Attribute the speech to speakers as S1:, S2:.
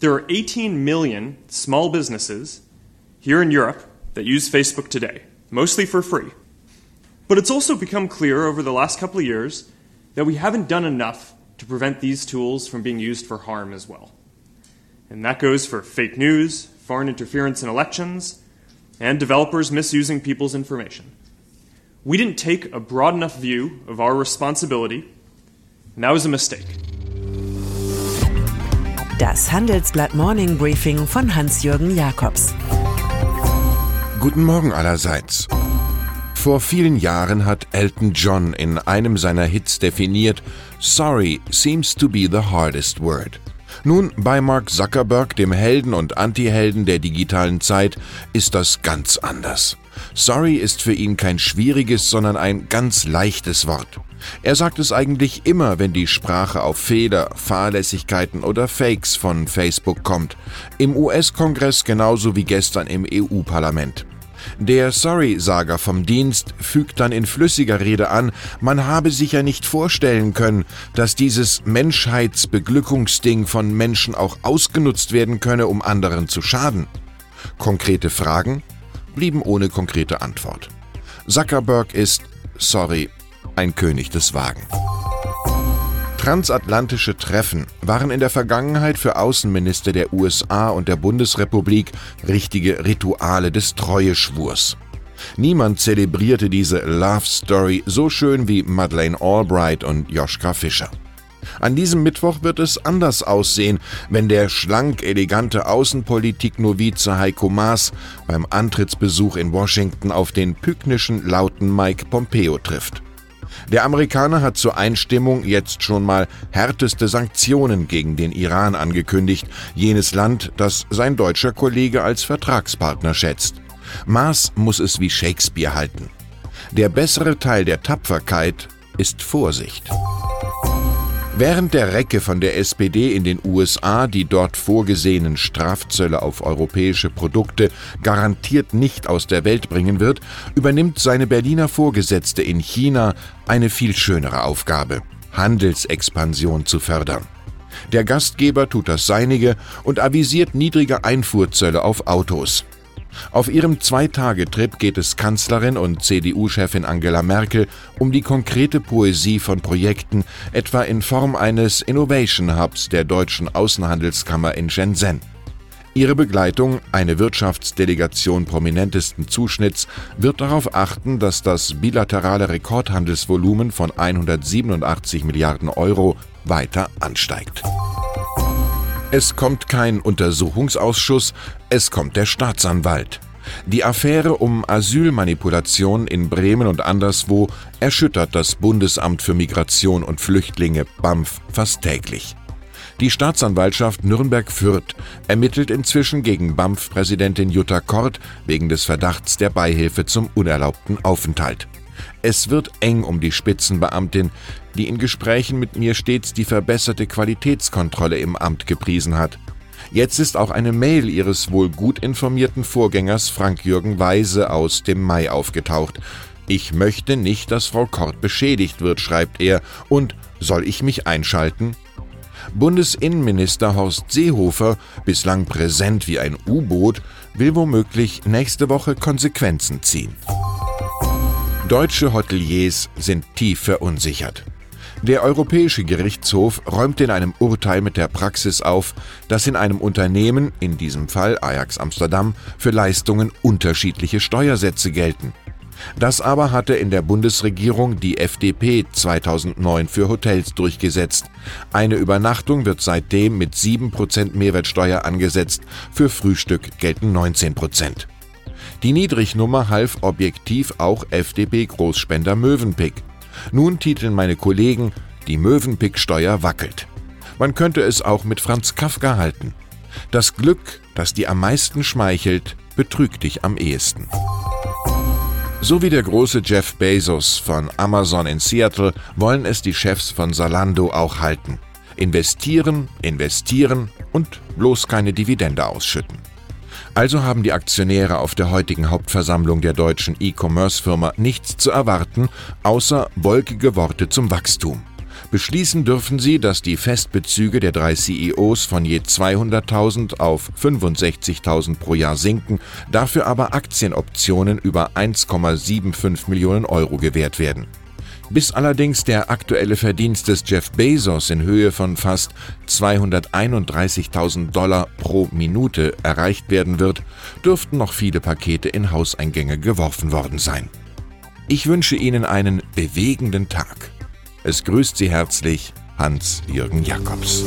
S1: There are 18 million small businesses here in Europe that use Facebook today, mostly for free. But it's also become clear over the last couple of years that we haven't done enough to prevent these tools from being used for harm as well. And that goes for fake news, foreign interference in elections, and developers misusing people's information. We didn't take a broad enough view of our responsibility, and that was a mistake.
S2: Das Handelsblatt Morning Briefing von Hans-Jürgen Jakobs.
S3: Guten Morgen allerseits. Vor vielen Jahren hat Elton John in einem seiner Hits definiert, Sorry seems to be the hardest word. Nun, bei Mark Zuckerberg, dem Helden und Antihelden der digitalen Zeit, ist das ganz anders. Sorry ist für ihn kein schwieriges, sondern ein ganz leichtes Wort. Er sagt es eigentlich immer, wenn die Sprache auf Fehler, Fahrlässigkeiten oder Fakes von Facebook kommt. Im US-Kongress genauso wie gestern im EU-Parlament. Der Sorry-Sager vom Dienst fügt dann in flüssiger Rede an, man habe sich ja nicht vorstellen können, dass dieses Menschheitsbeglückungsding von Menschen auch ausgenutzt werden könne, um anderen zu schaden. Konkrete Fragen blieben ohne konkrete Antwort. Zuckerberg ist, sorry, ein König des Wagen. Transatlantische Treffen waren in der Vergangenheit für Außenminister der USA und der Bundesrepublik richtige Rituale des Treueschwurs. Niemand zelebrierte diese Love Story so schön wie Madeleine Albright und Joschka Fischer. An diesem Mittwoch wird es anders aussehen, wenn der schlank elegante Außenpolitik-Novize Heiko Maas beim Antrittsbesuch in Washington auf den pyknischen lauten Mike Pompeo trifft. Der Amerikaner hat zur Einstimmung jetzt schon mal härteste Sanktionen gegen den Iran angekündigt, jenes Land, das sein deutscher Kollege als Vertragspartner schätzt. Maas muss es wie Shakespeare halten. Der bessere Teil der Tapferkeit ist Vorsicht. Während der Recke von der SPD in den USA die dort vorgesehenen Strafzölle auf europäische Produkte garantiert nicht aus der Welt bringen wird, übernimmt seine Berliner Vorgesetzte in China eine viel schönere Aufgabe, Handelsexpansion zu fördern. Der Gastgeber tut das Seinige und avisiert niedrige Einfuhrzölle auf Autos. Auf ihrem Zweitagetrip geht es Kanzlerin und CDU-Chefin Angela Merkel um die konkrete Poesie von Projekten, etwa in Form eines Innovation Hubs der deutschen Außenhandelskammer in Shenzhen. Ihre Begleitung, eine Wirtschaftsdelegation prominentesten Zuschnitts, wird darauf achten, dass das bilaterale Rekordhandelsvolumen von 187 Milliarden Euro weiter ansteigt. Es kommt kein Untersuchungsausschuss, es kommt der Staatsanwalt. Die Affäre um Asylmanipulation in Bremen und anderswo erschüttert das Bundesamt für Migration und Flüchtlinge BAMF fast täglich. Die Staatsanwaltschaft Nürnberg-Fürth ermittelt inzwischen gegen BAMF-Präsidentin Jutta Kort wegen des Verdachts der Beihilfe zum unerlaubten Aufenthalt. Es wird eng um die Spitzenbeamtin, die in Gesprächen mit mir stets die verbesserte Qualitätskontrolle im Amt gepriesen hat. Jetzt ist auch eine Mail ihres wohl gut informierten Vorgängers Frank-Jürgen Weise aus dem Mai aufgetaucht. Ich möchte nicht, dass Frau Kort beschädigt wird, schreibt er, und soll ich mich einschalten? Bundesinnenminister Horst Seehofer, bislang präsent wie ein U-Boot, will womöglich nächste Woche Konsequenzen ziehen. Deutsche Hoteliers sind tief verunsichert. Der Europäische Gerichtshof räumt in einem Urteil mit der Praxis auf, dass in einem Unternehmen, in diesem Fall Ajax Amsterdam, für Leistungen unterschiedliche Steuersätze gelten. Das aber hatte in der Bundesregierung die FDP 2009 für Hotels durchgesetzt. Eine Übernachtung wird seitdem mit 7% Mehrwertsteuer angesetzt, für Frühstück gelten 19%. Die Niedrignummer half objektiv auch FDP-Großspender Mövenpick. Nun titeln meine Kollegen, die Mövenpick-Steuer wackelt. Man könnte es auch mit Franz Kafka halten. Das Glück, das dir am meisten schmeichelt, betrügt dich am ehesten. So wie der große Jeff Bezos von Amazon in Seattle wollen es die Chefs von Salando auch halten. Investieren, investieren und bloß keine Dividende ausschütten. Also haben die Aktionäre auf der heutigen Hauptversammlung der deutschen E-Commerce-Firma nichts zu erwarten, außer wolkige Worte zum Wachstum. Beschließen dürfen sie, dass die Festbezüge der drei CEOs von je 200.000 auf 65.000 pro Jahr sinken, dafür aber Aktienoptionen über 1,75 Millionen Euro gewährt werden. Bis allerdings der aktuelle Verdienst des Jeff Bezos in Höhe von fast 231.000 Dollar pro Minute erreicht werden wird, dürften noch viele Pakete in Hauseingänge geworfen worden sein. Ich wünsche Ihnen einen bewegenden Tag. Es grüßt Sie herzlich Hans-Jürgen Jakobs.